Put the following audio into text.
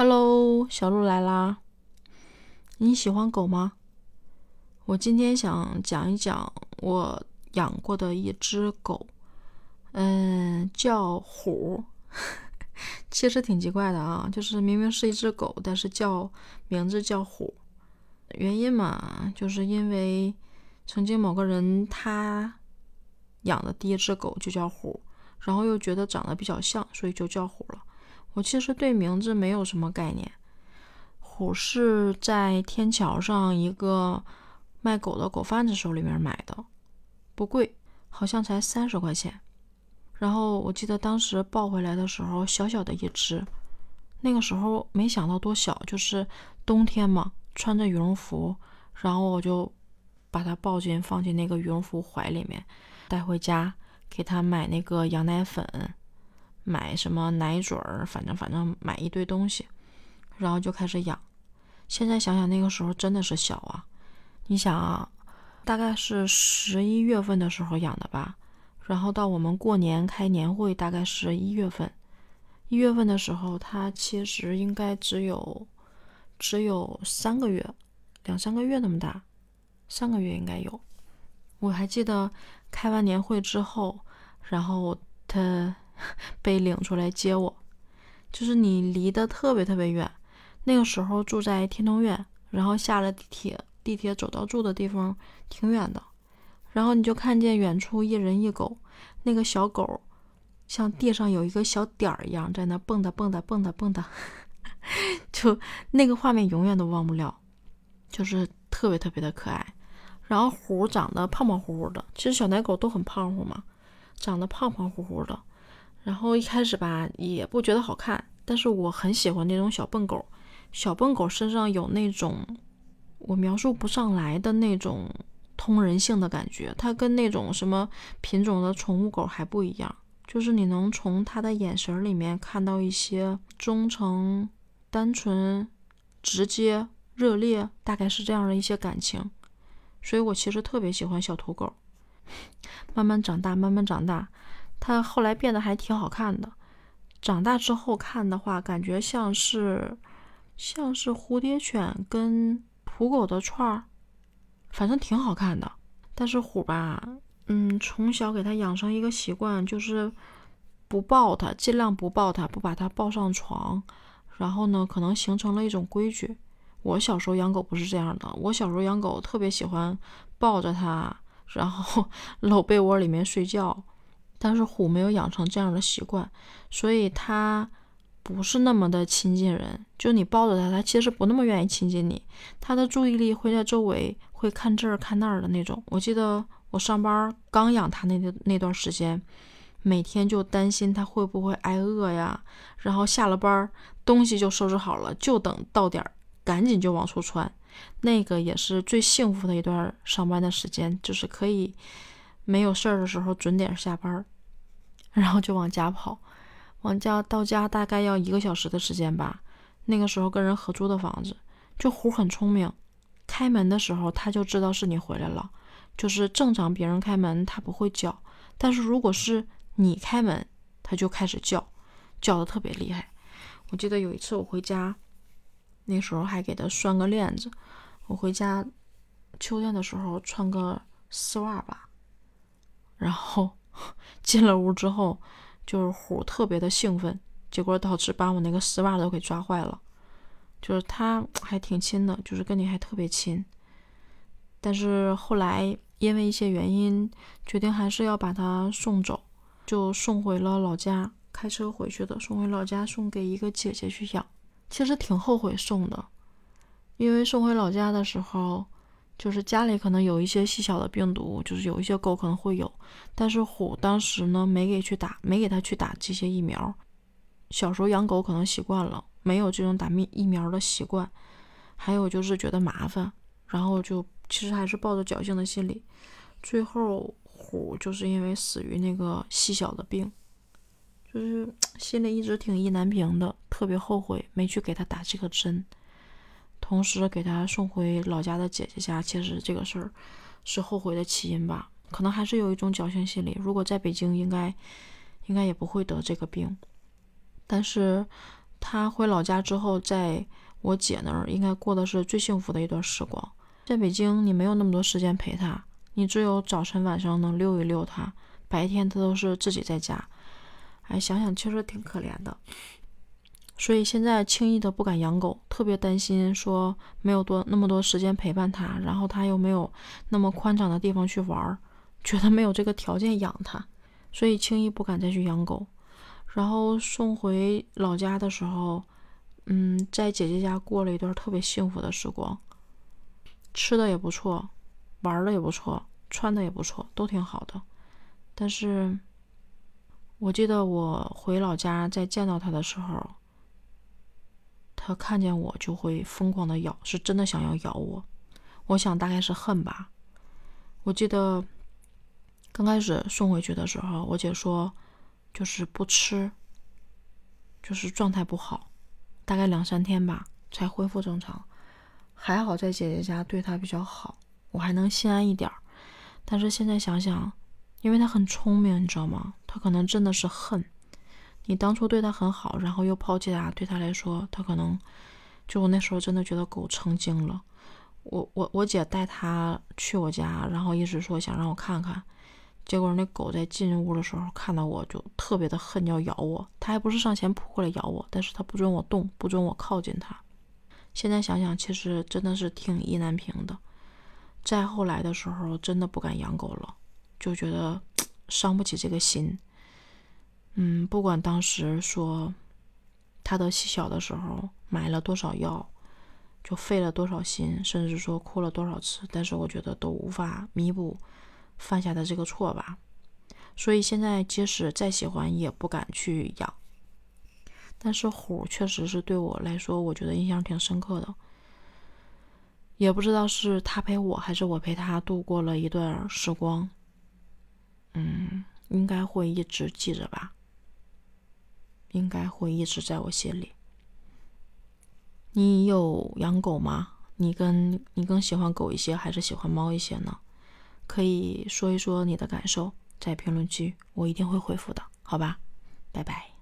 Hello，小鹿来啦！你喜欢狗吗？我今天想讲一讲我养过的一只狗，嗯，叫虎。其实挺奇怪的啊，就是明明是一只狗，但是叫名字叫虎。原因嘛，就是因为曾经某个人他养的第一只狗就叫虎，然后又觉得长得比较像，所以就叫虎了。我其实对名字没有什么概念。虎是在天桥上一个卖狗的狗贩子手里面买的，不贵，好像才三十块钱。然后我记得当时抱回来的时候，小小的一只，那个时候没想到多小，就是冬天嘛，穿着羽绒服，然后我就把它抱进放进那个羽绒服怀里面，带回家给它买那个羊奶粉。买什么奶嘴儿，反正反正买一堆东西，然后就开始养。现在想想那个时候真的是小啊！你想啊，大概是十一月份的时候养的吧，然后到我们过年开年会大概是一月份，一月份的时候它其实应该只有只有三个月，两三个月那么大，三个月应该有。我还记得开完年会之后，然后它。被领出来接我，就是你离得特别特别远。那个时候住在天通苑，然后下了地铁，地铁走到住的地方挺远的。然后你就看见远处一人一狗，那个小狗像地上有一个小点儿一样，在那蹦跶蹦跶蹦跶蹦跶，就那个画面永远都忘不了，就是特别特别的可爱。然后虎长得胖胖乎乎的，其实小奶狗都很胖乎嘛，长得胖胖乎乎的。然后一开始吧，也不觉得好看，但是我很喜欢那种小笨狗。小笨狗身上有那种我描述不上来的那种通人性的感觉，它跟那种什么品种的宠物狗还不一样，就是你能从它的眼神里面看到一些忠诚、单纯、直接、热烈，大概是这样的一些感情。所以我其实特别喜欢小土狗。慢慢长大，慢慢长大。它后来变得还挺好看的，长大之后看的话，感觉像是像是蝴蝶犬跟土狗的串儿，反正挺好看的。但是虎吧，嗯，从小给它养成一个习惯，就是不抱它，尽量不抱它，不把它抱上床。然后呢，可能形成了一种规矩。我小时候养狗不是这样的，我小时候养狗特别喜欢抱着它，然后 搂被窝里面睡觉。但是虎没有养成这样的习惯，所以它不是那么的亲近人。就你抱着它，它其实不那么愿意亲近你。它的注意力会在周围，会看这儿看那儿的那种。我记得我上班刚养它那那段时间，每天就担心它会不会挨饿呀。然后下了班，东西就收拾好了，就等到点儿，赶紧就往出窜。那个也是最幸福的一段上班的时间，就是可以。没有事儿的时候准点下班，然后就往家跑，往家到家大概要一个小时的时间吧。那个时候跟人合租的房子，就虎很聪明，开门的时候他就知道是你回来了。就是正常别人开门他不会叫，但是如果是你开门，他就开始叫，叫的特别厉害。我记得有一次我回家，那时候还给他拴个链子。我回家秋天的时候穿个丝袜吧。然后 进了屋之后，就是虎特别的兴奋，结果导致把我那个丝袜都给抓坏了。就是它还挺亲的，就是跟你还特别亲。但是后来因为一些原因，决定还是要把它送走，就送回了老家，开车回去的，送回老家送给一个姐姐去养。其实挺后悔送的，因为送回老家的时候。就是家里可能有一些细小的病毒，就是有一些狗可能会有，但是虎当时呢没给去打，没给它去打这些疫苗。小时候养狗可能习惯了，没有这种打疫疫苗的习惯，还有就是觉得麻烦，然后就其实还是抱着侥幸的心理。最后虎就是因为死于那个细小的病，就是 心里一直挺意难平的，特别后悔没去给它打这个针。同时给他送回老家的姐姐家，其实这个事儿是后悔的起因吧？可能还是有一种侥幸心理。如果在北京，应该应该也不会得这个病。但是他回老家之后，在我姐那儿应该过的是最幸福的一段时光。在北京，你没有那么多时间陪他，你只有早晨晚上能遛一遛他，白天他都是自己在家。哎，想想确实挺可怜的。所以现在轻易的不敢养狗，特别担心说没有多那么多时间陪伴它，然后它又没有那么宽敞的地方去玩儿，觉得没有这个条件养它，所以轻易不敢再去养狗。然后送回老家的时候，嗯，在姐姐家过了一段特别幸福的时光，吃的也不错，玩的也不错，穿的也不错，都挺好的。但是，我记得我回老家再见到它的时候。他看见我就会疯狂的咬，是真的想要咬我。我想大概是恨吧。我记得刚开始送回去的时候，我姐说就是不吃，就是状态不好，大概两三天吧才恢复正常。还好在姐姐家对他比较好，我还能心安一点。但是现在想想，因为他很聪明，你知道吗？他可能真的是恨。你当初对他很好，然后又抛弃他，对他来说，他可能就我那时候真的觉得狗成精了。我我我姐带他去我家，然后一直说想让我看看，结果那狗在进屋的时候看到我就特别的恨，要咬我。他还不是上前扑过来咬我，但是他不准我动，不准我靠近他。现在想想，其实真的是挺意难平的。再后来的时候，真的不敢养狗了，就觉得 伤不起这个心。嗯，不管当时说他的细小的时候买了多少药，就费了多少心，甚至说哭了多少次，但是我觉得都无法弥补犯下的这个错吧。所以现在即使再喜欢，也不敢去养。但是虎确实是对我来说，我觉得印象挺深刻的。也不知道是他陪我，还是我陪他度过了一段时光。嗯，应该会一直记着吧。应该会一直在我心里。你有养狗吗？你跟你更喜欢狗一些，还是喜欢猫一些呢？可以说一说你的感受，在评论区，我一定会回复的，好吧？拜拜。